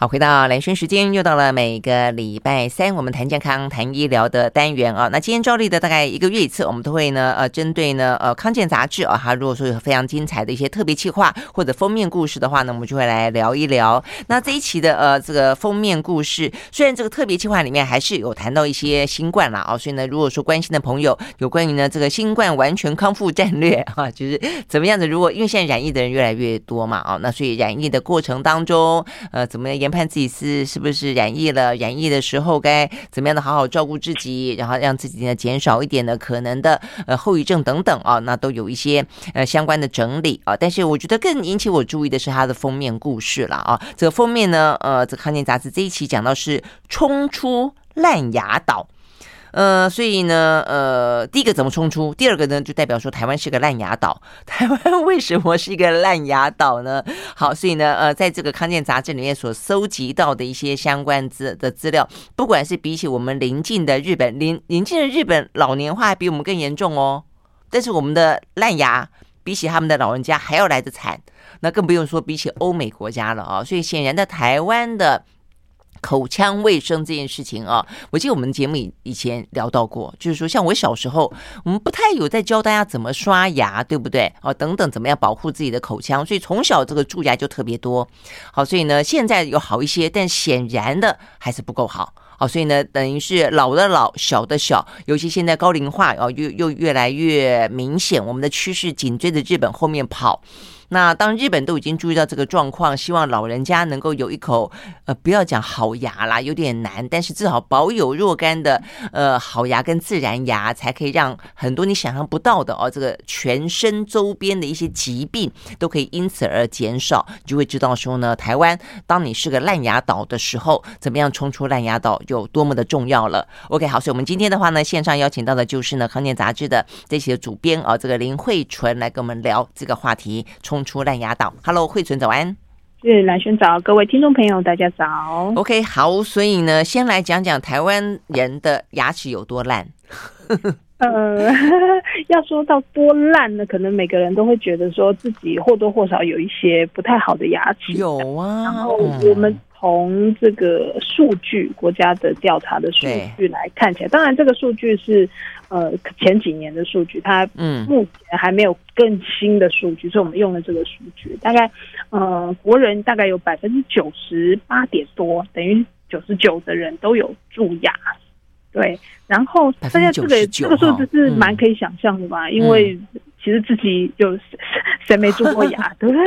好，回到兰萱时间，又到了每个礼拜三我们谈健康、谈医疗的单元啊。那今天照例的大概一个月一次，我们都会呢呃针对呢呃康健杂志啊，它如果说有非常精彩的一些特别企划或者封面故事的话呢，我们就会来聊一聊。那这一期的呃这个封面故事，虽然这个特别企划里面还是有谈到一些新冠啦啊，所以呢如果说关心的朋友有关于呢这个新冠完全康复战略啊，就是怎么样子？如果因为现在染疫的人越来越多嘛啊，那所以染疫的过程当中呃怎么样研判自己是是不是染疫了？染疫的时候该怎么样的好好照顾自己，然后让自己呢减少一点的可能的呃后遗症等等啊，那都有一些呃相关的整理啊。但是我觉得更引起我注意的是它的封面故事了啊。这个封面呢，呃，这康健杂志这一期讲到是冲出烂牙岛。呃，所以呢，呃，第一个怎么冲出？第二个呢，就代表说台湾是个烂牙岛。台湾为什么是一个烂牙岛呢？好，所以呢，呃，在这个康健杂志里面所搜集到的一些相关资的资料，不管是比起我们邻近的日本，邻邻近的日本老年化比我们更严重哦。但是我们的烂牙比起他们的老人家还要来得惨，那更不用说比起欧美国家了啊。所以显然的，台湾的。口腔卫生这件事情啊，我记得我们节目以以前聊到过，就是说像我小时候，我们不太有在教大家怎么刷牙，对不对？哦，等等，怎么样保护自己的口腔，所以从小这个蛀牙就特别多。好，所以呢，现在有好一些，但显然的还是不够好。好，所以呢，等于是老的老，小的小，尤其现在高龄化哦，又又越来越明显，我们的趋势紧追着日本后面跑。那当日本都已经注意到这个状况，希望老人家能够有一口呃，不要讲好牙啦，有点难，但是至少保有若干的呃好牙跟自然牙，才可以让很多你想象不到的哦，这个全身周边的一些疾病都可以因此而减少，就会知道说呢，台湾当你是个烂牙岛的时候，怎么样冲出烂牙岛有多么的重要了。OK，好，所以我们今天的话呢，线上邀请到的就是呢康健杂志的这些主编啊、哦，这个林慧纯来跟我们聊这个话题。冲出烂牙岛，Hello，慧存早安，是蓝轩早，各位听众朋友大家早。OK，好，所以呢，先来讲讲台湾人的牙齿有多烂。呃，要说到多烂呢，可能每个人都会觉得说自己或多或少有一些不太好的牙齿。有啊，然后我们从这个数据，国家的调查的数据来看起来，当然这个数据是。呃，前几年的数据，它嗯，目前还没有更新的数据，嗯，所以我们用了这个数据。大概呃，国人大概有百分之九十八点多，等于九十九的人都有蛀牙。对，然后大家这个这个数字是蛮可以想象的吧？嗯，因为其实自己就谁没蛀过牙，对不对？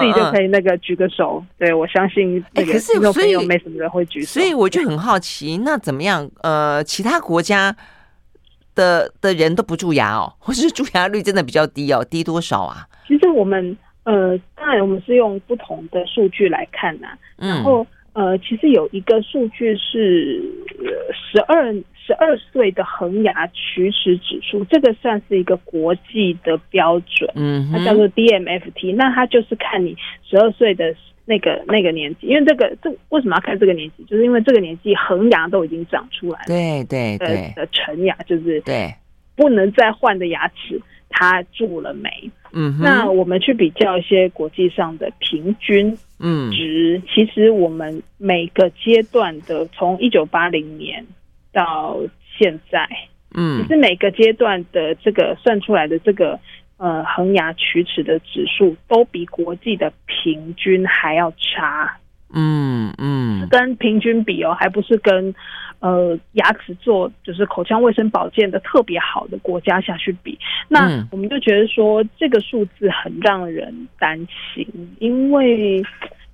自己就可以那个举个手。对，我相信那个听众朋友没什么人会举手。所以我就很好奇，那怎么样？呃，其他国家。的的人都不蛀牙哦，或是蛀牙率真的比较低哦，低多少啊？其实我们呃，当然我们是用不同的数据来看呐。然后呃，其实有一个数据是十二十二岁的恒牙龋齿指数，这个算是一个国际的标准，嗯，它叫做 DMFT。那它就是看你十二岁的。那个那个年纪，因为这个这为什么要看这个年纪？就是因为这个年纪恒牙都已经长出来了，对对对，的成牙就是对不能再换的牙齿，它蛀了没？嗯，那我们去比较一些国际上的平均嗯值，其实我们每个阶段的从一九八零年到现在，嗯，其实每个阶段的这个算出来的这个。呃，恒牙龋齿的指数都比国际的平均还要差。嗯嗯，跟平均比哦，还不是跟呃牙齿做就是口腔卫生保健的特别好的国家下去比。那我们就觉得说这个数字很让人担心，因为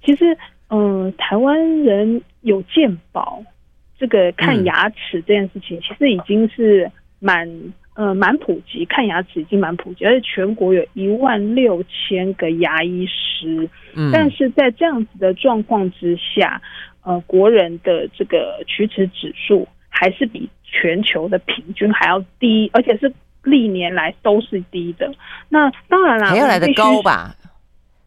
其实嗯、呃，台湾人有健保，这个看牙齿这件事情其实已经是蛮。呃，蛮普及，看牙齿已经蛮普及，而且全国有一万六千个牙医师。嗯，但是在这样子的状况之下，呃，国人的这个龋齿指数还是比全球的平均还要低，而且是历年来都是低的。那当然啦，还要来的高吧？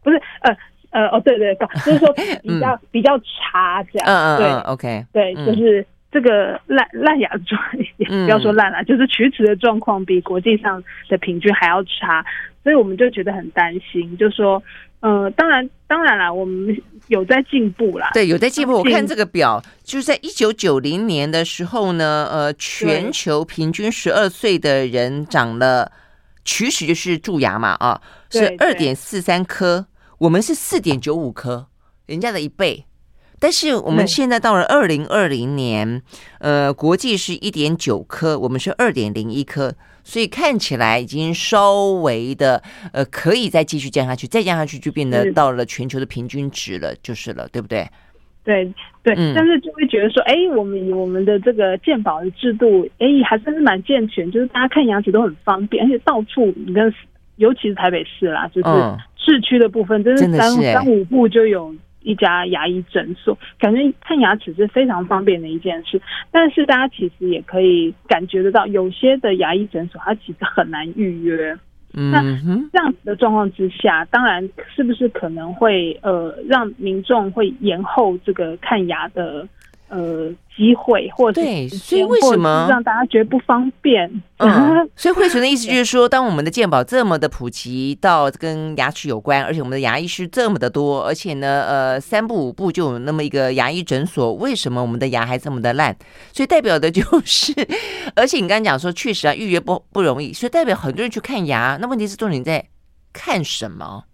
不是，呃呃，哦，对对，就是说比较、嗯、比较差这样。嗯对嗯，OK，对，就是。嗯这个烂烂牙状，也不要说烂了，就是龋齿的状况比国际上的平均还要差，所以我们就觉得很担心，就说，呃，当然，当然啦，我们有在进步啦。对，有在进步。我看这个表，就是在一九九零年的时候呢，呃，全球平均十二岁的人长了龋齿，就是蛀牙嘛，啊，是二点四三颗，我们是四点九五颗，人家的一倍。但是我们现在到了二零二零年，呃，国际是一点九颗，我们是二点零一颗。所以看起来已经稍微的呃，可以再继续降下去，再降下去就变得到了全球的平均值了，就是了，对不对？对对，嗯、但是就会觉得说，哎，我们以我们的这个鉴宝的制度，哎，还算是蛮健全，就是大家看牙齿都很方便，而且到处你跟，尤其是台北市啦，就是市区的部分，嗯、真的三三五步就有。一家牙医诊所，感觉看牙齿是非常方便的一件事。但是大家其实也可以感觉得到，有些的牙医诊所它其实很难预约。嗯，那这样子的状况之下，当然是不是可能会呃让民众会延后这个看牙的呃。机会或者对，所以为什么让大家觉得不方便？嗯，所以慧纯的意思就是说，当我们的健保这么的普及到跟牙齿有关，而且我们的牙医师这么的多，而且呢，呃，三步五步就有那么一个牙医诊所，为什么我们的牙还这么的烂？所以代表的就是，而且你刚刚讲说，确实啊，预约不不容易，所以代表很多人去看牙。那问题是，重点在看什么？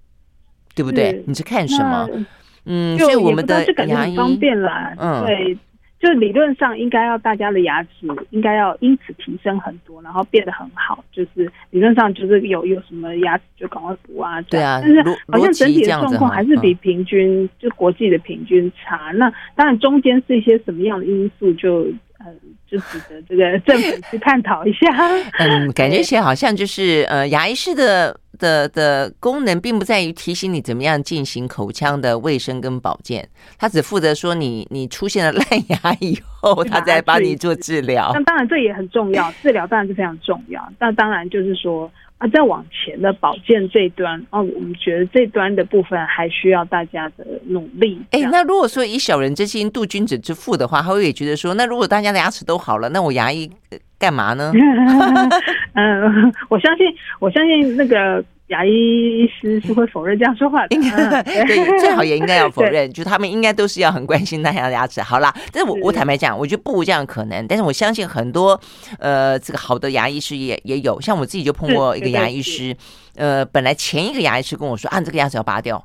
对不对？你是看什么？嗯，所以我们的牙医方便啦，嗯，对。就理论上应该要大家的牙齿应该要因此提升很多，然后变得很好。就是理论上就是有有什么牙齿就赶快补啊，对啊。但是好像整体的状况还是比平均就国际的平均差。那当然中间是一些什么样的因素就。嗯，就值得这个 政府去探讨一下。嗯，感觉起来好像就是呃，牙医师的的的功能并不在于提醒你怎么样进行口腔的卫生跟保健，他只负责说你你出现了烂牙以后，他再帮你做治疗。那当然这也很重要，治疗当然是非常重要。那当然就是说。啊，再往前的保健这一端，哦，我们觉得这端的部分还需要大家的努力。哎，那如果说以小人之心度君子之腹的话，他会也觉得说，那如果大家的牙齿都好了，那我牙医干嘛呢？嗯，我相信，我相信那个。牙医师是会否认这样说话的？对，最好也应该要否认，就他们应该都是要很关心大家的牙齿。好啦，但是我我坦白讲，我觉得不无这样可能。但是我相信很多呃，这个好的牙医师也也有，像我自己就碰过一个牙医师，呃，本来前一个牙医师跟我说，啊，这个牙齿要拔掉，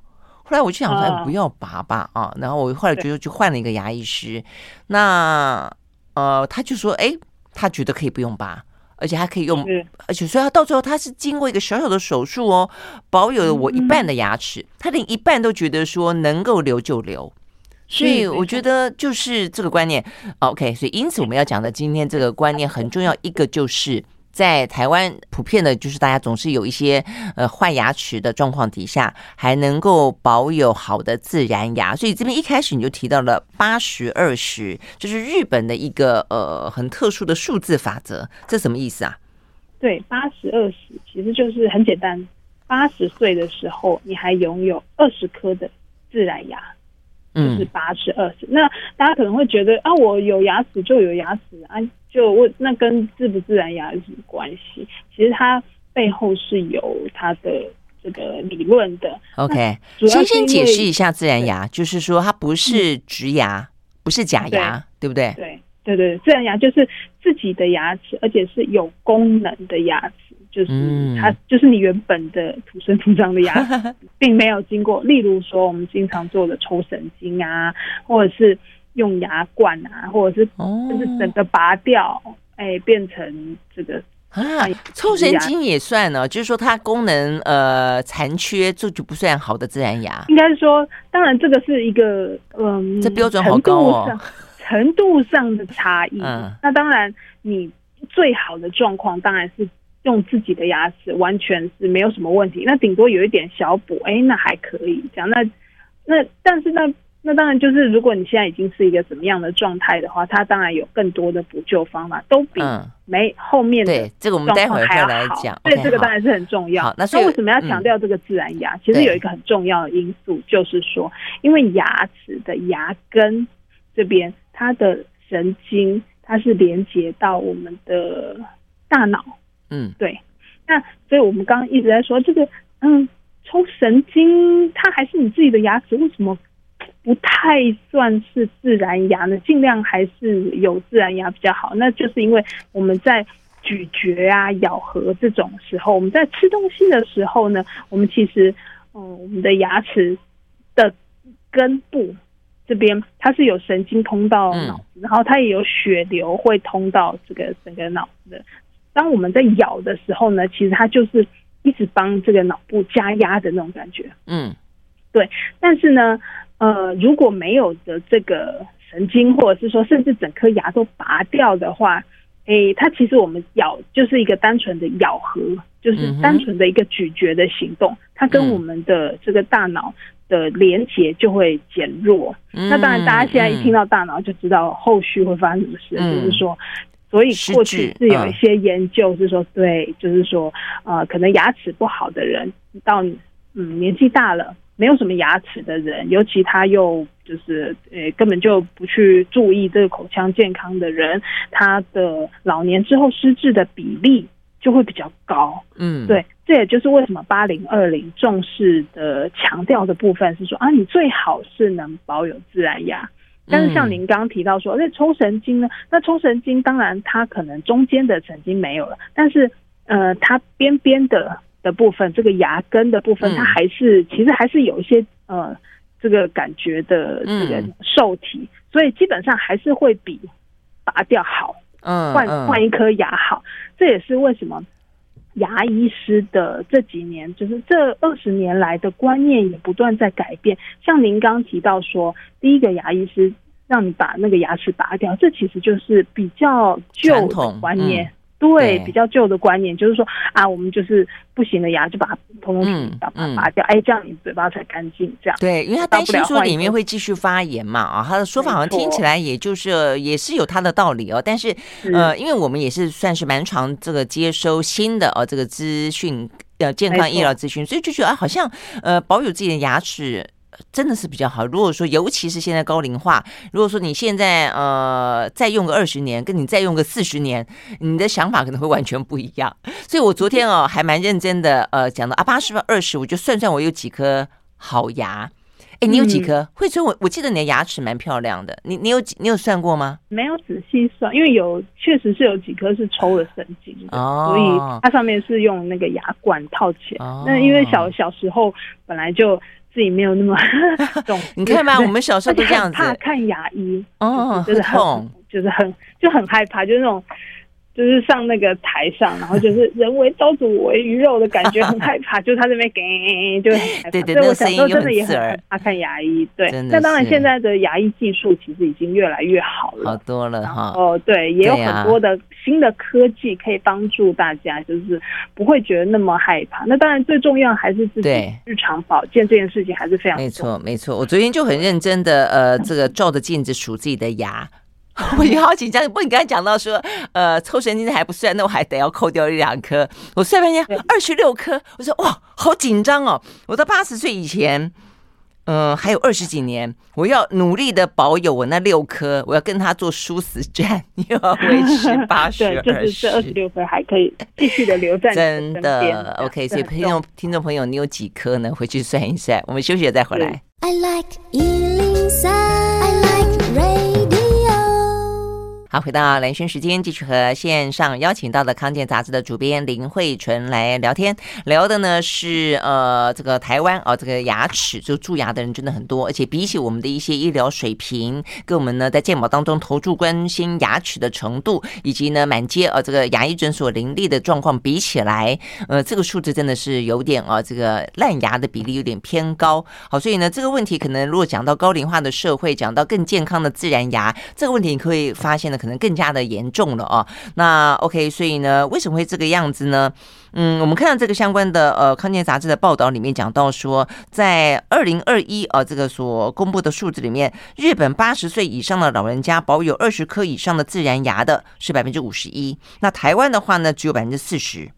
后来我就想说不要拔吧啊，然后我后来就就换了一个牙医师，那呃，他就说，哎，他觉得可以不用拔。而且还可以用，而且所以他到最后他是经过一个小小的手术哦，保有了我一半的牙齿，他连一半都觉得说能够留就留，所以我觉得就是这个观念，OK，所以因此我们要讲的今天这个观念很重要，一个就是。在台湾，普遍的就是大家总是有一些呃坏牙齿的状况底下，还能够保有好的自然牙。所以这边一开始你就提到了八十二十，就是日本的一个呃很特殊的数字法则，这什么意思啊？对，八十二十其实就是很简单，八十岁的时候你还拥有二十颗的自然牙，就是八十二十。那大家可能会觉得啊，我有牙齿就有牙齿啊。就问那跟自不自然牙有什么关系？其实它背后是有它的这个理论的。OK，先先解释一下自然牙，就是说它不是植牙，嗯、不是假牙，对，对不对？对对对，自然牙就是自己的牙齿，而且是有功能的牙齿，就是它就是你原本的土生土长的牙齿，并没有经过，例如说我们经常做的抽神经啊，或者是。用牙冠啊，或者是就是整个拔掉，哎、欸，变成这个啊，抽神经也算呢，就是说它功能呃残缺，这就不算好的自然牙。应该是说，当然这个是一个嗯，这标准好高哦，程度上的差异。嗯，那当然，你最好的状况当然是用自己的牙齿，完全是没有什么问题。那顶多有一点小补，哎、欸，那还可以这样。那那但是那。那当然就是，如果你现在已经是一个怎么样的状态的话，它当然有更多的补救方法，都比没后面的对这个我们待会儿再来讲。对，这个当然是很重要。那为什么要强调这个自然牙？其实有一个很重要的因素，就是说，因为牙齿的牙根这边，它的神经它是连接到我们的大脑。嗯，对。那所以我们刚刚一直在说这个，嗯。抽神经，它还是你自己的牙齿，为什么不太算是自然牙呢？尽量还是有自然牙比较好。那就是因为我们在咀嚼啊、咬合这种时候，我们在吃东西的时候呢，我们其实，嗯，我们的牙齿的根部这边它是有神经通到脑子，嗯、然后它也有血流会通到这个整个脑子的。当我们在咬的时候呢，其实它就是一直帮这个脑部加压的那种感觉。嗯，对。但是呢，呃，如果没有的这个神经，或者是说甚至整颗牙都拔掉的话。诶，它其实我们咬就是一个单纯的咬合，就是单纯的一个咀嚼的行动，它跟我们的这个大脑的连接就会减弱。那当然，大家现在一听到大脑就知道后续会发生什么事，就是说，所以过去是有一些研究是说，对，就是说，呃，可能牙齿不好的人到嗯年纪大了。没有什么牙齿的人，尤其他又就是呃根本就不去注意这个口腔健康的人，他的老年之后失智的比例就会比较高。嗯，对，这也就是为什么八零二零重视的强调的部分是说啊，你最好是能保有自然牙。但是像您刚刚提到说，那抽神经呢？那抽神经当然它可能中间的神经没有了，但是呃，它边边的。的部分，这个牙根的部分，它还是、嗯、其实还是有一些呃这个感觉的这个受体，嗯、所以基本上还是会比拔掉好，嗯，换换一颗牙好。这也是为什么牙医师的这几年，就是这二十年来的观念也不断在改变。像您刚提到说，第一个牙医师让你把那个牙齿拔掉，这其实就是比较旧的观念。对，比较旧的观念就是说啊，我们就是不行的牙就把它通通去把它拔掉，哎，这样你嘴巴才干净。这样对，因为他担心说里面会继续发炎嘛啊，他的说法好像听起来也就是也是有他的道理哦。但是呃，因为我们也是算是蛮常这个接收新的哦这个资讯呃健康医疗资讯，所以就觉得啊，好像呃保有自己的牙齿。真的是比较好。如果说，尤其是现在高龄化，如果说你现在呃再用个二十年，跟你再用个四十年，你的想法可能会完全不一样。所以我昨天哦还蛮认真的呃讲到啊八十分二十，我就算算我有几颗好牙。哎，你有几颗？惠春，我我记得你的牙齿蛮漂亮的。你你有你有算过吗？没有仔细算，因为有确实是有几颗是抽了神经的，哦、所以它上面是用那个牙冠套起来。哦、那因为小小时候本来就。自己没有那么 懂，你看吧，我们小时候都这样子，怕看牙医哦，就是很痛，就是很就很害怕，就是那种。就是上那个台上，然后就是 人为刀俎我为鱼肉的感觉，很害怕。就是他这边给，就很害怕。对对，所以我小时候真的也很害怕看牙医。对，那当然现在的牙医技术其实已经越来越好了，好多了哈。哦，对，也有很多的新的科技可以帮助大家，就是不会觉得那么害怕。那当然最重要还是自己日常保健这件事情还是非常。没错没错，我昨天就很认真的呃，这个照着镜子数自己的牙。我也好紧张，不过你刚才讲到说，呃，抽神经还不算，那我还得要扣掉一两颗。我算半天二十六颗，我说哇，好紧张哦！我到八十岁以前，嗯、呃，还有二十几年，我要努力的保有我那六颗，我要跟他做殊死战，要维持 八十二十。就是这二十六颗还可以继续的留在真的 OK。所以听众听众朋友，你有几颗呢？回去算一算。我们休息了再回来。I like 好，回到蓝轩时间，继续和线上邀请到的康健杂志的主编林慧纯来聊天，聊的呢是呃这个台湾哦，这个牙齿就蛀牙的人真的很多，而且比起我们的一些医疗水平，跟我们呢在健保当中投注关心牙齿的程度，以及呢满街呃这个牙医诊所林立的状况比起来，呃这个数字真的是有点啊、这个烂牙的比例有点偏高。好，所以呢这个问题可能如果讲到高龄化的社会，讲到更健康的自然牙，这个问题你可以发现呢。可能更加的严重了哦。那 OK，所以呢，为什么会这个样子呢？嗯，我们看到这个相关的呃康健杂志的报道里面讲到说，在二零二一啊这个所公布的数字里面，日本八十岁以上的老人家保有二十颗以上的自然牙的是百分之五十一，那台湾的话呢只有百分之四十。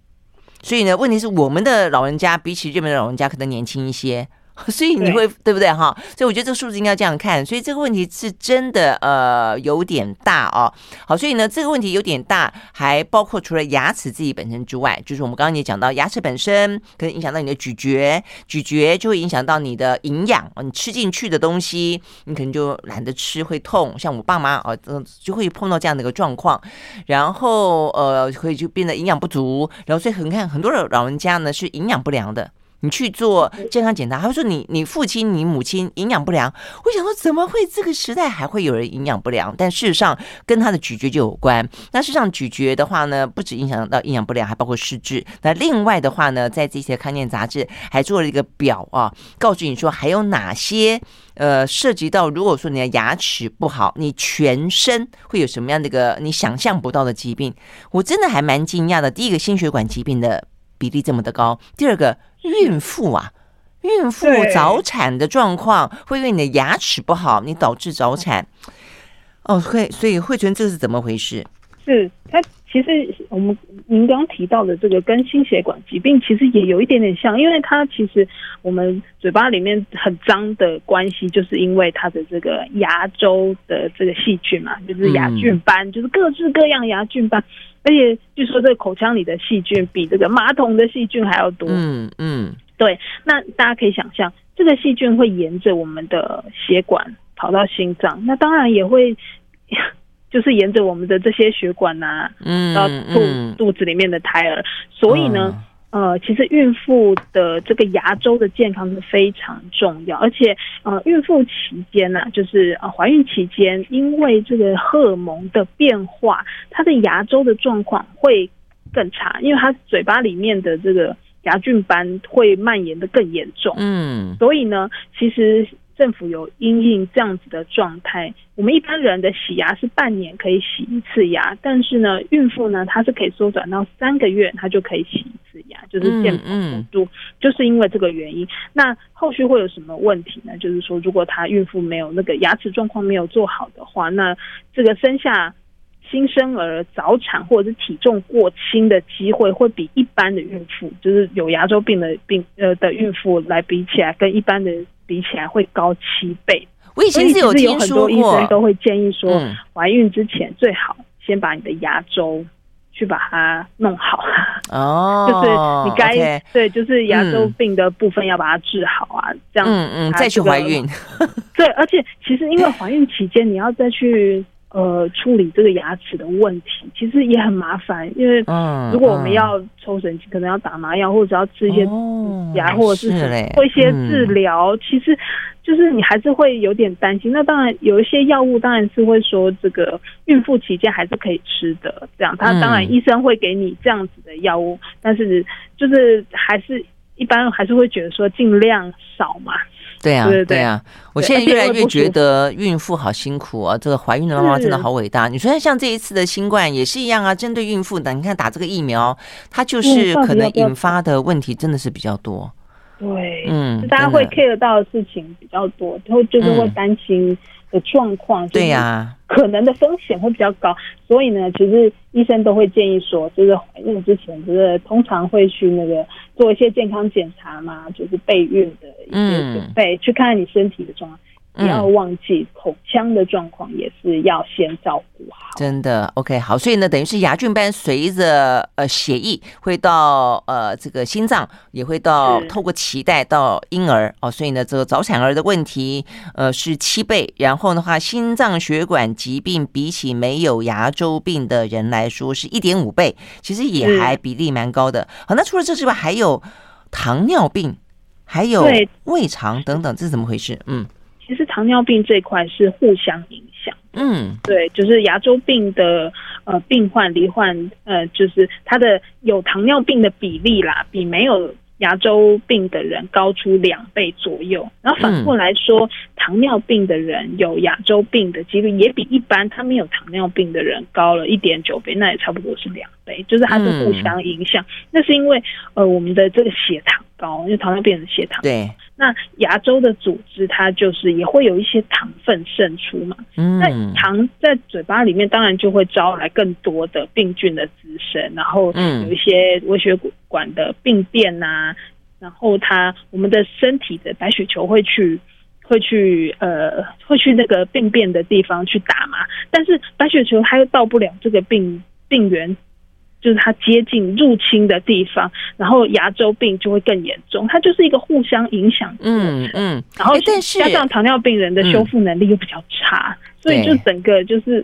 所以呢，问题是我们的老人家比起日本的老人家可能年轻一些。所以你会对，对不对哈？所以我觉得这个数字应该这样看，所以这个问题是真的呃有点大哦。好，所以呢这个问题有点大，还包括除了牙齿自己本身之外，就是我们刚刚也讲到牙齿本身可能影响到你的咀嚼，咀嚼就会影响到你的营养，你吃进去的东西你可能就懒得吃，会痛。像我爸妈哦，嗯，就会碰到这样的一个状况，然后呃会就变得营养不足，然后所以很看很多的老人家呢是营养不良的。你去做健康检查，他会说你你父亲你母亲营养不良。我想说怎么会这个时代还会有人营养不良？但事实上跟他的咀嚼就有关。那事实上咀嚼的话呢，不止影响到营养不良，还包括失智。那另外的话呢，在这些康健杂志还做了一个表啊，告诉你说还有哪些呃涉及到，如果说你的牙齿不好，你全身会有什么样的一个你想象不到的疾病。我真的还蛮惊讶的。第一个心血管疾病的比例这么的高，第二个。孕妇啊，孕妇早产的状况会因为你的牙齿不好，你导致早产。哦，会，所以慧纯，这是怎么回事？是它其实我们您刚刚提到的这个跟心血管疾病其实也有一点点像，因为它其实我们嘴巴里面很脏的关系，就是因为它的这个牙周的这个细菌嘛，就是牙菌斑，嗯、就是各式各样牙菌斑。而且据说这个口腔里的细菌比这个马桶的细菌还要多。嗯嗯，对。那大家可以想象，这个细菌会沿着我们的血管跑到心脏，那当然也会就是沿着我们的这些血管呐、啊，嗯，到肚肚子里面的胎儿。所以呢。嗯呃，其实孕妇的这个牙周的健康是非常重要，而且呃，孕妇期间呢、啊，就是呃怀孕期间，因为这个荷尔蒙的变化，她的牙周的状况会更差，因为她嘴巴里面的这个牙菌斑会蔓延的更严重。嗯，所以呢，其实。政府有因应这样子的状态，我们一般人的洗牙是半年可以洗一次牙，但是呢，孕妇呢，她是可以缩短到三个月，她就可以洗一次牙，就是健保补助，就是因为这个原因。那后续会有什么问题呢？就是说，如果她孕妇没有那个牙齿状况没有做好的话，那这个生下新生儿早产或者是体重过轻的机会，会比一般的孕妇，就是有牙周病的病呃的孕妇来比起来，跟一般的。比起来会高七倍。我以前是有听说过，医生都会建议说，怀孕之前最好先把你的牙周去把它弄好。哦，就是你该对，就是牙周病的部分要把它治好啊，这样嗯嗯，再去怀孕。对，而且其实因为怀孕期间你要再去。呃，处理这个牙齿的问题其实也很麻烦，因为如果我们要抽神经，可能要打麻药，或者要吃一些牙，或者是做一些治疗，其实就是你还是会有点担心。那当然有一些药物，当然是会说这个孕妇期间还是可以吃的，这样他当然医生会给你这样子的药物，但是就是还是一般还是会觉得说尽量少嘛。对啊，对啊，我现在越来越觉得孕妇好辛苦啊！这个怀孕的妈妈真的好伟大。你说像这一次的新冠也是一样啊，针对孕妇的，你看打这个疫苗，它就是可能引发的问题真的是比较多。对，嗯，大家会 care 到的事情比较多，然后就是会担心的状况，对呀，可能的风险会比较高。所以呢，其实医生都会建议说，就是怀孕之前，就是通常会去那个做一些健康检查嘛，就是备孕的一些准备，去看看你身体的状况。不要忘记口腔的状况也是要先照顾好。真的，OK，好，所以呢，等于是牙菌斑随着呃血液会到呃这个心脏，也会到透过脐带到婴儿哦，所以呢，这个早产儿的问题呃是七倍，然后的话，心脏血管疾病比起没有牙周病的人来说是一点五倍，其实也还比例蛮高的。好，那除了这之外，还有糖尿病，还有胃肠等等，这是怎么回事？嗯。其实糖尿病这一块是互相影响，嗯，对，就是牙周病的呃病患罹患呃，就是他的有糖尿病的比例啦，比没有牙周病的人高出两倍左右。然后反过来说，嗯、糖尿病的人有牙周病的几率也比一般他没有糖尿病的人高了一点九倍，那也差不多是两倍，就是它是互相影响。嗯、那是因为呃我们的这个血糖高，因为糖尿病的血糖高对。那牙周的组织，它就是也会有一些糖分渗出嘛。嗯，那糖在嘴巴里面，当然就会招来更多的病菌的滋生，然后有一些微血管的病变呐、啊，然后它我们的身体的白血球会去会去呃会去那个病变的地方去打嘛，但是白血球它又到不了这个病病原。就是它接近入侵的地方，然后牙周病就会更严重。它就是一个互相影响。嗯嗯。然后，但是加上糖尿病人的修复能力又比较差，嗯、所以就整个就是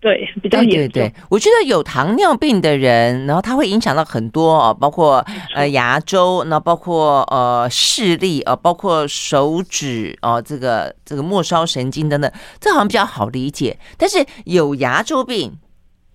对比较严重。对对对，我觉得有糖尿病的人，然后他会影响到很多哦，包括呃牙周，那包括呃视力，呃包括手指哦、呃，这个这个末梢神经等等，这好像比较好理解。但是有牙周病。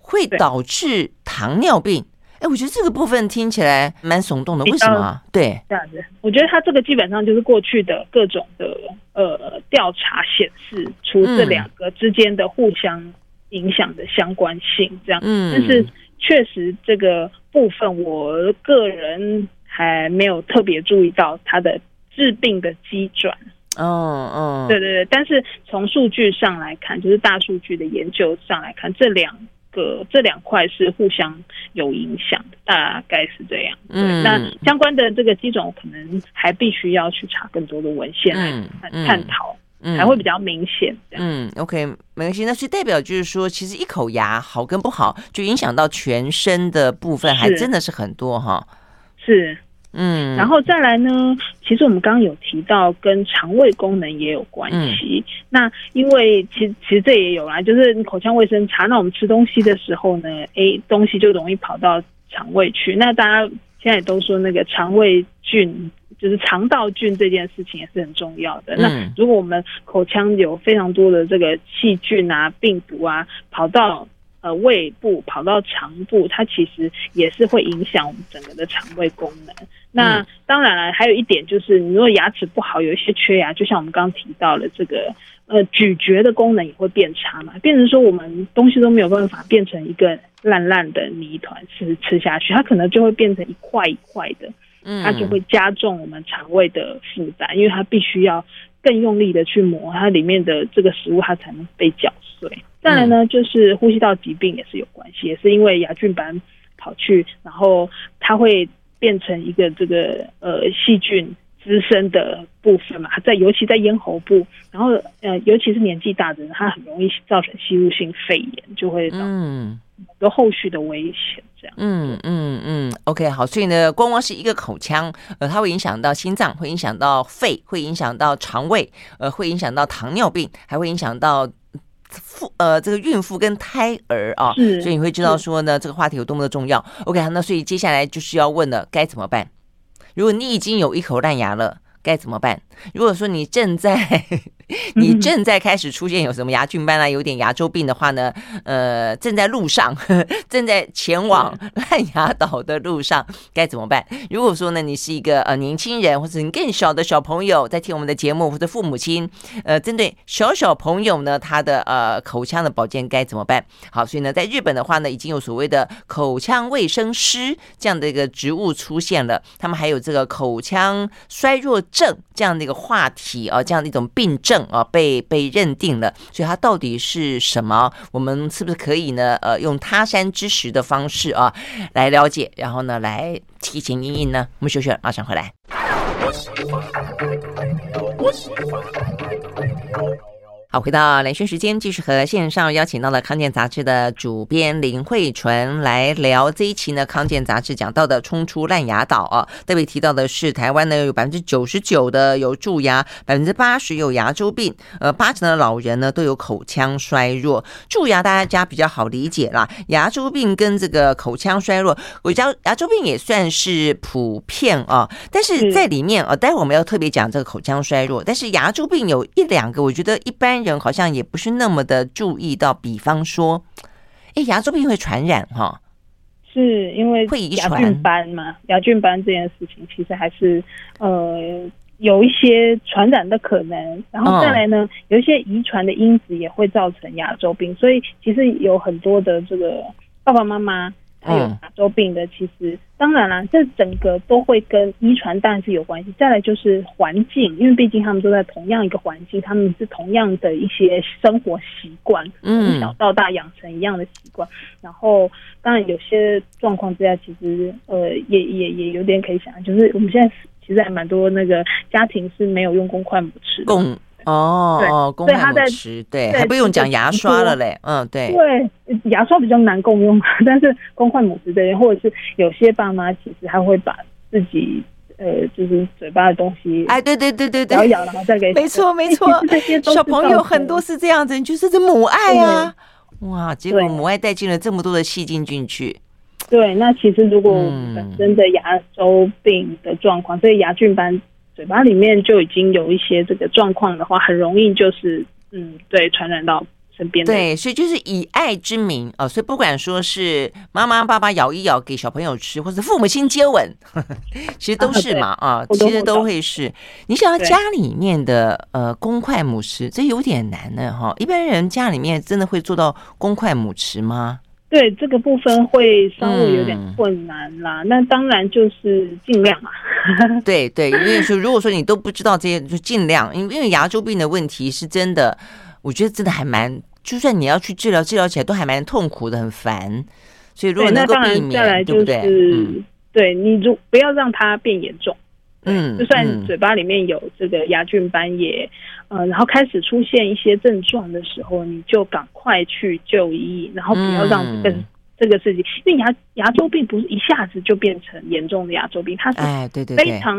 会导致糖尿病，哎，我觉得这个部分听起来蛮耸动的。为什么？对，这样子，我觉得它这个基本上就是过去的各种的呃调查显示出这两个之间的互相影响的相关性，这样。嗯，但是确实这个部分，我个人还没有特别注意到它的致病的机转。嗯嗯，对对对。但是从数据上来看，就是大数据的研究上来看，这两。个这两块是互相有影响的，大概是这样。嗯，那相关的这个机种可能还必须要去查更多的文献来探讨，嗯，才会比较明显。嗯，OK，没关系。那是代表就是说，其实一口牙好跟不好，就影响到全身的部分，还真的是很多哈。是。嗯，然后再来呢，其实我们刚刚有提到跟肠胃功能也有关系。嗯、那因为其实其实这也有啦，就是你口腔卫生差，那我们吃东西的时候呢，诶，东西就容易跑到肠胃去。那大家现在也都说那个肠胃菌，就是肠道菌这件事情也是很重要的。嗯、那如果我们口腔有非常多的这个细菌啊、病毒啊，跑到呃，胃部跑到肠部，它其实也是会影响我们整个的肠胃功能。那当然了，还有一点就是，你如果牙齿不好，有一些缺牙，就像我们刚刚提到的这个，呃，咀嚼的功能也会变差嘛，变成说我们东西都没有办法变成一个烂烂的泥团吃吃下去，它可能就会变成一块一块的，它就会加重我们肠胃的负担，因为它必须要更用力的去磨它里面的这个食物，它才能被搅碎。再来呢，就是呼吸道疾病也是有关系，也是因为牙菌斑跑去，然后它会变成一个这个呃细菌滋生的部分嘛，在尤其在咽喉部，然后呃尤其是年纪大的人，他很容易造成吸入性肺炎，就会嗯有后续的危险这样。嗯嗯嗯，OK 好，所以呢，光光是一个口腔，呃，它会影响到心脏，会影响到肺，会影响到肠胃，呃，会影响到糖尿病，还会影响到。妇呃，这个孕妇跟胎儿啊，是所以你会知道说呢，这个话题有多么的重要。OK，那所以接下来就是要问了，该怎么办？如果你已经有一口烂牙了，该怎么办？如果说你正在 你正在开始出现有什么牙菌斑啊，有点牙周病的话呢，呃，正在路上，正在前往 烂牙岛的路上，该怎么办？如果说呢，你是一个呃年轻人，或者你更小的小朋友在听我们的节目，或者父母亲，呃，针对小小朋友呢，他的呃口腔的保健该怎么办？好，所以呢，在日本的话呢，已经有所谓的口腔卫生师这样的一个职务出现了，他们还有这个口腔衰弱症这样的一个话题啊，这样的一种病症。啊，被被认定了，所以它到底是什么？我们是不是可以呢？呃，用他山之石的方式啊，来了解，然后呢，来提前应应呢？我们休息，马上回来。好，回到连线时间，继续和线上邀请到了康健杂志的主编林慧纯来聊这一期呢。康健杂志讲到的冲出烂牙岛啊，特别提到的是台湾呢有百分之九十九的有蛀牙，百分之八十有牙周病，呃，八成的老人呢都有口腔衰弱。蛀牙大家比较好理解啦，牙周病跟这个口腔衰弱，我家牙周病也算是普遍啊。但是在里面啊，待会我们要特别讲这个口腔衰弱，但是牙周病有一两个，我觉得一般人好像也不是那么的注意到，比方说，哎，牙周病会传染哈？是因为会遗传牙菌斑嘛？牙菌斑这件事情其实还是呃有一些传染的可能，然后再来呢，哦、有一些遗传的因子也会造成牙周病，所以其实有很多的这个爸爸妈妈。还有牙周病的，其实当然啦，这整个都会跟遗传当然是有关系。再来就是环境，因为毕竟他们都在同样一个环境，他们是同样的一些生活习惯，从小到大养成一样的习惯。然后当然有些状况之下，其实呃也也也有点可以想，就是我们现在其实还蛮多那个家庭是没有用公筷母匙的。公哦，公筷母匙，对，还不用讲牙刷了嘞。嗯，对。对，牙刷比较难共用，但是公筷母匙这些，或者是有些爸妈其实他会把自己。呃，就是嘴巴的东西，哎，对对对对对，咬咬然后再给，没错没错，这些小朋友很多是这样子，就是这母爱啊，哇，结果母爱带进了这么多的细菌进去。对，那其实如果本身的牙周病的状况，所以牙菌斑嘴巴里面就已经有一些这个状况的话，很容易就是嗯，对，传染到。身边对，所以就是以爱之名啊、哦，所以不管说是妈妈爸爸咬一咬给小朋友吃，或者父母亲接吻，呵 呵其实都是 嘛啊，其实都会是。你想要家里面的呃公筷母匙，这有点难的哈。一般人家里面真的会做到公筷母匙吗？对，这个部分会稍微有点困难啦。嗯、那当然就是尽量嘛。对对，因为说如果说你都不知道这些，就尽量，因为因为牙周病的问题是真的。我觉得真的还蛮，就算你要去治疗，治疗起来都还蛮痛苦的，很烦。所以如果能够避免，就是，对，嗯、对你如不要让它变严重。嗯，就算嘴巴里面有这个牙菌斑也，嗯、呃，然后开始出现一些症状的时候，你就赶快去就医，然后不要让这个、嗯、这个事情，因为牙牙周病不是一下子就变成严重的牙周病，它是哎，对对，非常，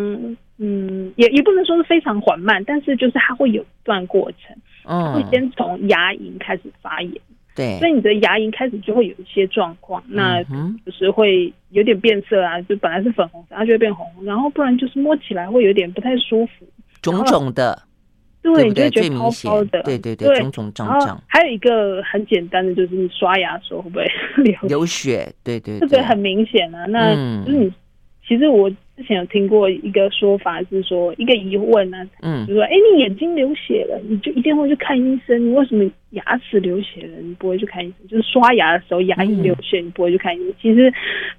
嗯，也也不能说是非常缓慢，但是就是它会有一段过程。嗯，会先从牙龈开始发炎，对，所以你的牙龈开始就会有一些状况，那就是会有点变色啊，就本来是粉红色，它就会变红，然后不然就是摸起来会有点不太舒服，肿肿的，对，你就会觉得泡泡的，对对对，肿肿胀胀。还有一个很简单的，就是你刷牙的时候会不会 流流血？对对，这个很明显啊，那就是你。其实我之前有听过一个说法，是说一个疑问呢、啊，嗯，就说，哎，你眼睛流血了，你就一定会去看医生。你为什么牙齿流血了，你不会去看医生？就是刷牙的时候牙龈流血，你不会去看医生。嗯、其实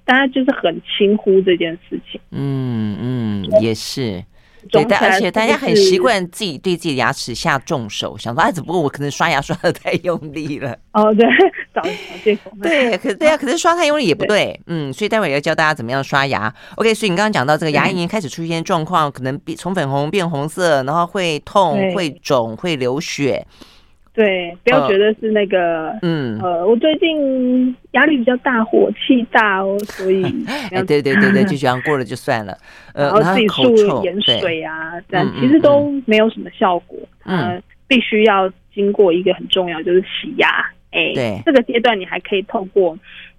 大家就是很轻忽这件事情。嗯嗯，也是。对，但而且大家很习惯自己对自己的牙齿下重手，想说，哎，只不过我可能刷牙刷的太用力了。哦，对，找找借口。对，可对啊，可是刷太用力也不对。对嗯，所以待会儿要教大家怎么样刷牙。OK，所以你刚刚讲到这个牙龈开始出现状况，可能变从粉红变红色，然后会痛、会肿、会流血。对，不要觉得是那个，嗯，呃，我最近压力比较大，火气大哦，所以，哎，对对对对，就这样过了就算了，呃，然后自己漱盐水啊，这样其实都没有什么效果，嗯，必须要经过一个很重要，就是洗牙，哎，对，这个阶段你还可以透过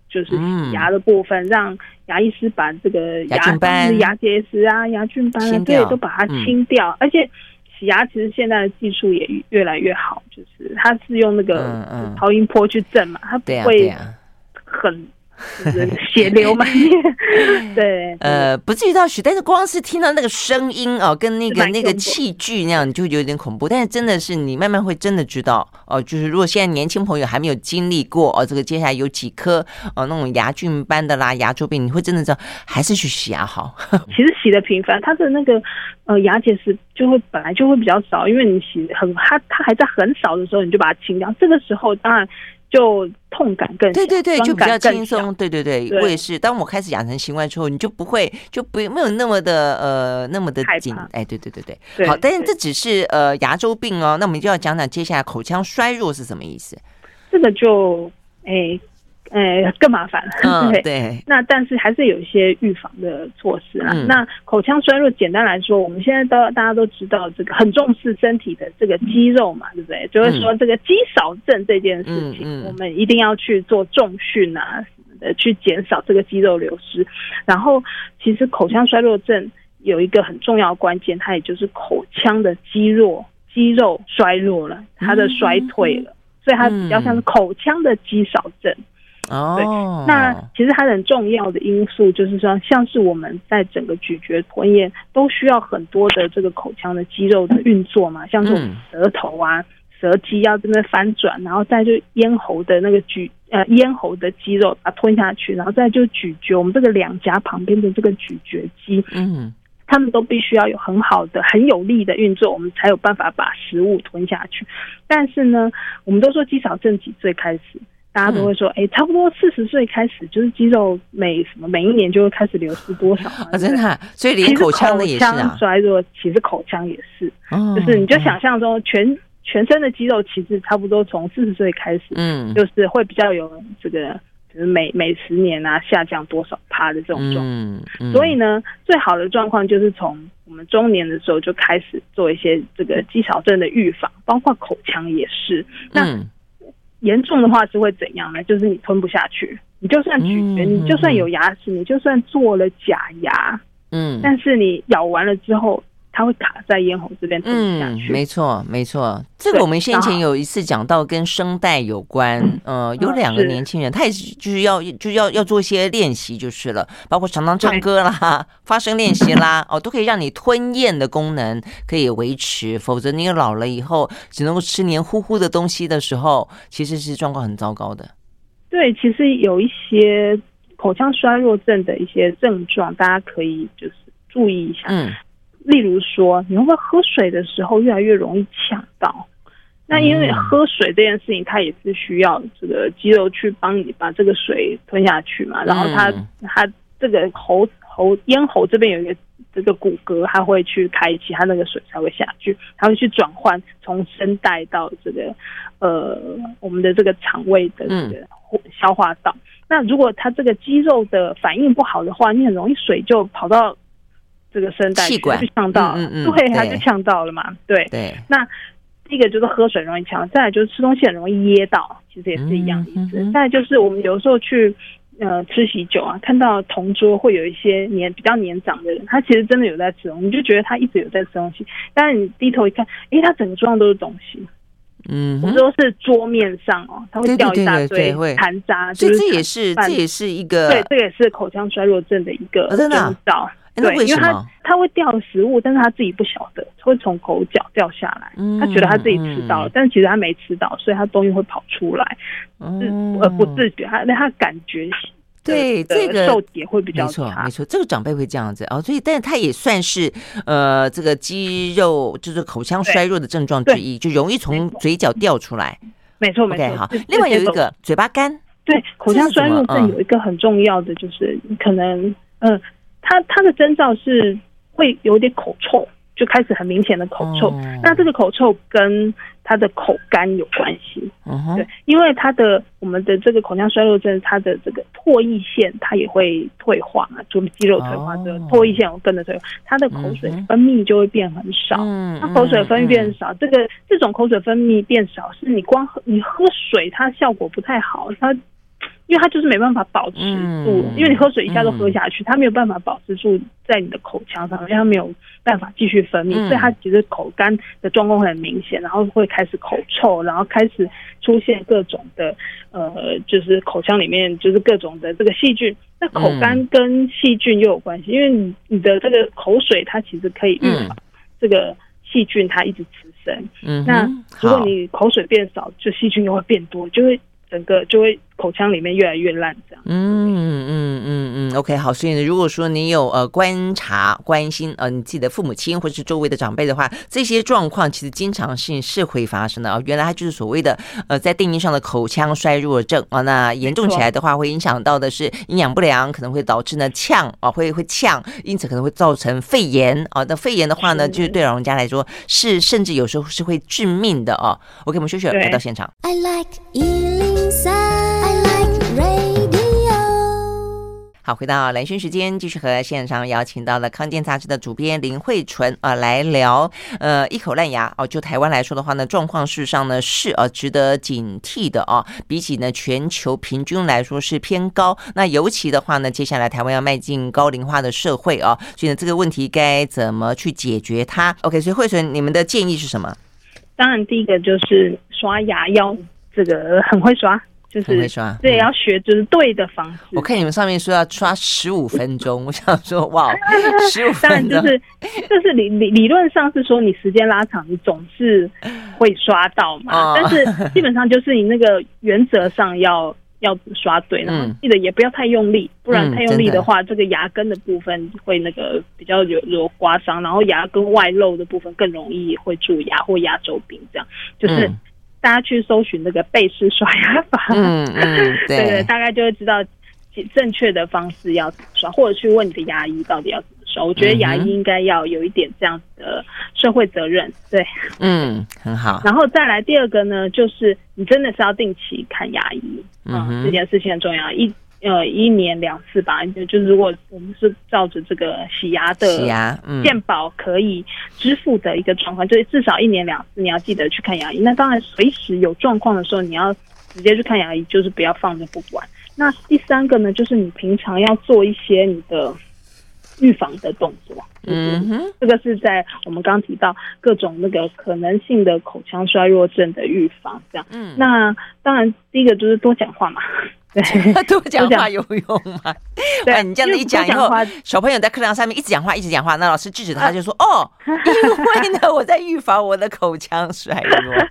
就是洗牙的部分，让牙医师把这个牙菌斑、牙结石啊、牙菌斑啊，对，都把它清掉，而且。洗牙其实现在的技术也越来越好，就是它是用那个超音波去震嘛，它不会很。血流满面，对，呃，不至于到血，但是光是听到那个声音哦，跟那个那个器具那样，你就有点恐怖。但是真的是你慢慢会真的知道哦，就是如果现在年轻朋友还没有经历过哦，这个接下来有几颗哦那种牙菌斑的啦，牙周病，你会真的知道还是去洗牙好。其实洗的频繁，它的那个呃牙结石就会本来就会比较少，因为你洗很它它还在很少的时候，你就把它清掉，这个时候当然。就痛感更对对对，就比较轻松。对对对，我也是。当我开始养成习惯之后，你就不会就不没有那么的呃那么的紧。哎，对对对对，好。但是这只是呃牙周病哦，那我们就要讲讲接下来口腔衰弱是什么意思。这个就哎。呃，更麻烦了。嗯，对。那但是还是有一些预防的措施啦。嗯、那口腔衰弱，简单来说，我们现在都大家都知道，这个很重视身体的这个肌肉嘛，对不对？就是说这个肌少症这件事情，嗯嗯、我们一定要去做重训啊什么的，去减少这个肌肉流失。然后，其实口腔衰弱症有一个很重要的关键，它也就是口腔的肌肉肌肉衰弱了，它的衰退了，嗯、所以它比较像是口腔的肌少症。哦，对，那其实它很重要的因素就是说，像是我们在整个咀嚼吞咽都需要很多的这个口腔的肌肉的运作嘛，像是我们舌头啊、舌肌要这边翻转，然后再就咽喉的那个咀呃咽喉的肌肉把它吞下去，然后再就咀嚼我们这个两颊旁边的这个咀嚼肌，嗯，他们都必须要有很好的、很有力的运作，我们才有办法把食物吞下去。但是呢，我们都说肌少症几岁开始？大家都会说，哎、嗯，差不多四十岁开始，就是肌肉每什么每一年就会开始流失多少啊？真的、啊，所以连口腔的也是啊。口腔衰弱，其实口腔也是，嗯、就是你就想象中全全身的肌肉其实差不多从四十岁开始，嗯，就是会比较有这个，就是每每十年啊下降多少趴的这种状况。所以呢，最好的状况就是从我们中年的时候就开始做一些这个肌少症的预防，包括口腔也是。那、嗯严重的话是会怎样呢？就是你吞不下去，你就算咀嚼，嗯、你就算有牙齿，嗯、你就算做了假牙，嗯，但是你咬完了之后。它会卡在咽喉这边吞不下去。嗯，没错，没错。这个我们先前有一次讲到跟声带有关，嗯、呃，有两个年轻人，他也是就是要就要要做一些练习就是了，包括常常唱歌啦、对 发声练习啦，哦，都可以让你吞咽的功能可以维持，否则你老了以后只能够吃黏糊糊的东西的时候，其实是状况很糟糕的。对，其实有一些口腔衰弱症的一些症状，大家可以就是注意一下。嗯。例如说，你会不会喝水的时候越来越容易呛到？那因为喝水这件事情，它也是需要这个肌肉去帮你把这个水吞下去嘛。然后它它这个喉喉咽喉这边有一个这个骨骼，它会去开启，它那个水才会下去，它会去转换从声带到这个呃我们的这个肠胃的这个消化道。那如果它这个肌肉的反应不好的话，你很容易水就跑到。这个声带气管就呛到了，嗯嗯嗯对，它就呛到了嘛。对，对。那第一个就是喝水容易呛，再来就是吃东西很容易噎到，其实也是一样的意思。再来就是我们有时候去呃吃喜酒啊，看到同桌会有一些年比较年长的人，他其实真的有在吃东西，你就觉得他一直有在吃东西，但是你低头一看，诶，他整个桌上都是东西。嗯，有时候是桌面上哦，它会掉一大堆残渣，所以这也是这也是一个对，这也是口腔衰弱症的一个征兆。对，因为他他会掉食物，但是他自己不晓得，会从口角掉下来。他觉得他自己吃到了，嗯、但是其实他没吃到，所以他东西会跑出来，嗯、呃不自觉。他那他感觉对这个受体会比较错，没错，这个长辈会这样子哦。所以，但是他也算是呃，这个肌肉就是口腔衰弱的症状之一，就容易从嘴角掉出来。没错，没错。Okay, 好，另外有一个嘴巴干，对，口腔衰弱症有一个很重要的就是可能嗯。呃他他的征兆是会有点口臭，就开始很明显的口臭。Oh. 那这个口臭跟他的口干有关系。Uh huh. 对，因为他的我们的这个口腔衰弱症，它的这个唾液腺它也会退化嘛，就肌肉退化，这个唾液腺会跟着退化，它的口水分泌就会变很少。嗯、uh，他、huh. 口水分泌变少，uh huh. 这个这种口水分泌变少，是你光喝你喝水，它效果不太好，它。因为它就是没办法保持住，嗯、因为你喝水一下都喝下去，嗯、它没有办法保持住在你的口腔上，因为它没有办法继续分泌，嗯、所以它其实口干的状况很明显，然后会开始口臭，然后开始出现各种的呃，就是口腔里面就是各种的这个细菌。那口干跟细菌又有关系，因为你你的这个口水它其实可以预防这个细菌它一直滋生。嗯，那如果你口水变少，就细菌又会变多，就会整个就会。口腔里面越来越烂，这样。嗯嗯嗯嗯，OK，好。所以呢，如果说你有呃观察、关心呃你自己的父母亲或者是周围的长辈的话，这些状况其实经常性是会发生的啊。原来它就是所谓的呃在定义上的口腔衰弱症啊。那严重起来的话，会影响到的是营养不良，可能会导致呢呛啊，会会呛，因此可能会造成肺炎啊。那肺炎的话呢，就是对老人家来说是甚至有时候是会致命的啊。OK，我们休息回到现场。I like 好，回到蓝轩时间，继续和现场邀请到了康健杂志的主编林慧纯啊来聊，呃，一口烂牙哦，就台湾来说的话呢，状况事实上呢是呃值得警惕的啊，比起呢全球平均来说是偏高。那尤其的话呢，接下来台湾要迈进高龄化的社会啊，所以呢这个问题该怎么去解决它？OK，所以慧纯，你们的建议是什么？当然，第一个就是刷牙要这个很会刷。就是对，要学就是对的方式。我看你们上面说要刷十五分钟，我想说哇，十五分钟。当然就是就是理理理论上是说你时间拉长，你总是会刷到嘛。但是基本上就是你那个原则上要要刷对，然后记得也不要太用力，不然太用力的话，这个牙根的部分会那个比较有有刮伤，然后牙根外露的部分更容易会蛀牙或牙周病这样，就是。大家去搜寻那个贝氏刷牙法，嗯嗯，对对对，大概就会知道正确的方式要怎么刷，或者去问你的牙医到底要怎么刷。我觉得牙医应该要有一点这样子的社会责任，对，嗯，很好。然后再来第二个呢，就是你真的是要定期看牙医，嗯，嗯，这件事情很重要。一呃，一年两次吧，就就是如果我们是照着这个洗牙的洗牙，嗯，健保可以支付的一个状况，就是至少一年两次，你要记得去看牙医。那当然，随时有状况的时候，你要直接去看牙医，就是不要放着不管。那第三个呢，就是你平常要做一些你的预防的动作。嗯哼，这个是在我们刚刚提到各种那个可能性的口腔衰弱症的预防，这样。嗯，那当然第一个就是多讲话嘛。对，多讲话有用吗？对，你这样子一讲以后，小朋友在课堂上面一直讲话，一直讲话，那老师制止他，就说：“哦，因为呢，我在预防我的口腔衰弱。”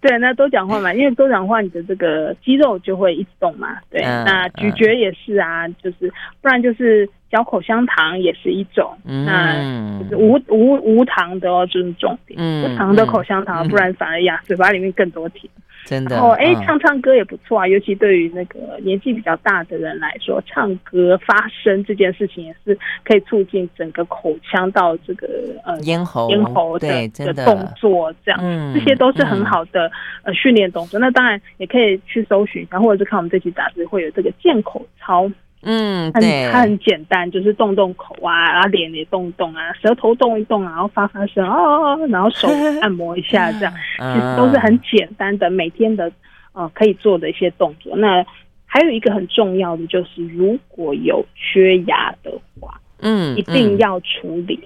对，那多讲话嘛，因为多讲话，你的这个肌肉就会一直动嘛。对，那咀嚼也是啊，就是不然就是嚼口香糖也是一种，那就是无无无糖的哦，就是重点，无糖的口香糖，不然反而呀，嘴巴里面更多甜。真的哦，哎，唱唱歌也不错啊，尤其对于那个年纪比较大的人来说，唱歌发声这件事情也是可以促进整个口腔到这个呃咽喉咽喉的的动作，这样，这些都是很好的呃训练动作。那当然也可以去搜寻一下，或者是看我们这期杂志会有这个健口操。嗯，很它很简单，就是动动口啊，然后脸也动动啊，舌头动一动，然后发发声哦，然后手按摩一下，这样 其实都是很简单的每天的呃可以做的一些动作。那还有一个很重要的就是，如果有缺牙的话，嗯，一定要处理。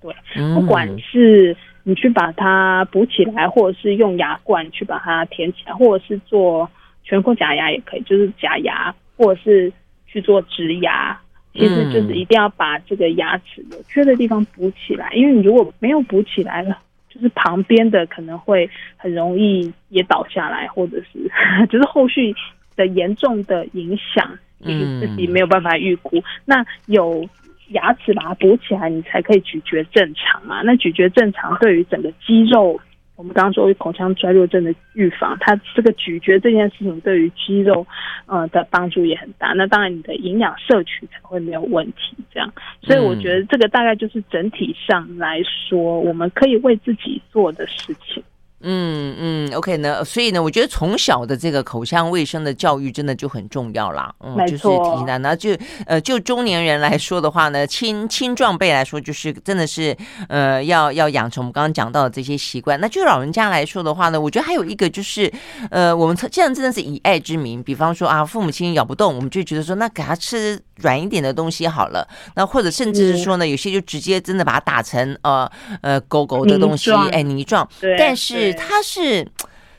对，不管是你去把它补起来，或者是用牙冠去把它填起来，或者是做全口假牙也可以，就是假牙或者是。去做植牙，其实就是一定要把这个牙齿有缺的地方补起来，因为你如果没有补起来了，就是旁边的可能会很容易也倒下来，或者是 就是后续的严重的影响，你自己没有办法预估。那有牙齿把它补起来，你才可以咀嚼正常嘛。那咀嚼正常对于整个肌肉。我们刚刚说口腔衰弱症的预防，它这个咀嚼这件事情对于肌肉呃的帮助也很大。那当然，你的营养摄取才会没有问题。这样，所以我觉得这个大概就是整体上来说，我们可以为自己做的事情。嗯嗯，OK 呢，所以呢，我觉得从小的这个口腔卫生的教育真的就很重要啦。嗯。就是提醒他，那就呃，就中年人来说的话呢，青青壮辈来说，就是真的是呃，要要养成我们刚刚讲到的这些习惯。那就老人家来说的话呢，我觉得还有一个就是呃，我们这样真的是以爱之名，比方说啊，父母亲咬不动，我们就觉得说，那给他吃软一点的东西好了。那或者甚至是说呢，有些就直接真的把它打成呃呃狗狗的东西，哎泥状。对。但是它是，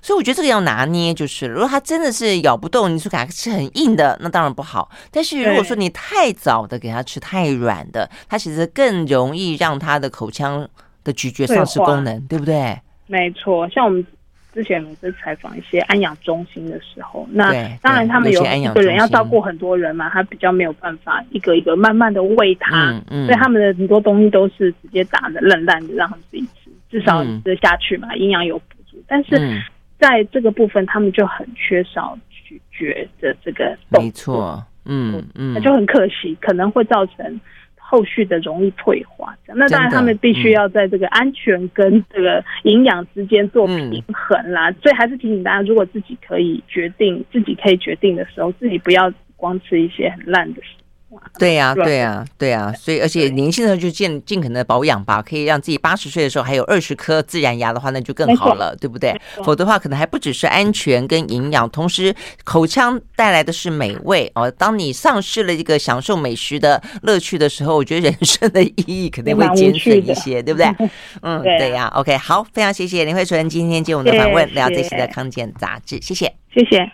所以我觉得这个要拿捏，就是如果它真的是咬不动，你说给它吃很硬的，那当然不好。但是如果说你太早的给它吃太软的，它其实更容易让它的口腔的咀嚼丧失功能，对不对？没错，像我们之前每次采访一些安养中心的时候，那当然他们有一个人要照顾很多人嘛，他比较没有办法一个一个慢慢的喂他，嗯嗯、所以他们的很多东西都是直接打的烂烂的，让他们自己吃。至少吃下去嘛，营养有补足。但是在这个部分，他们就很缺少咀嚼的这个动作。没错，嗯嗯，那就很可惜，可能会造成后续的容易退化。那当然，他们必须要在这个安全跟这个营养之间做平衡啦。所以还是提醒大家，如果自己可以决定，自己可以决定的时候，自己不要光吃一些很烂的食物。对呀，对呀，对呀，所以而且年轻的时候就尽尽可能的保养吧，可以让自己八十岁的时候还有二十颗自然牙的话，那就更好了，对不对？否则的话，可能还不只是安全跟营养，同时口腔带来的是美味哦。当你丧失了一个享受美食的乐趣的时候，我觉得人生的意义肯定会减损一些，对不对？嗯，对呀。OK，好，非常谢谢林慧纯今天接我们的访问，聊这期的康健杂志，谢谢，谢谢。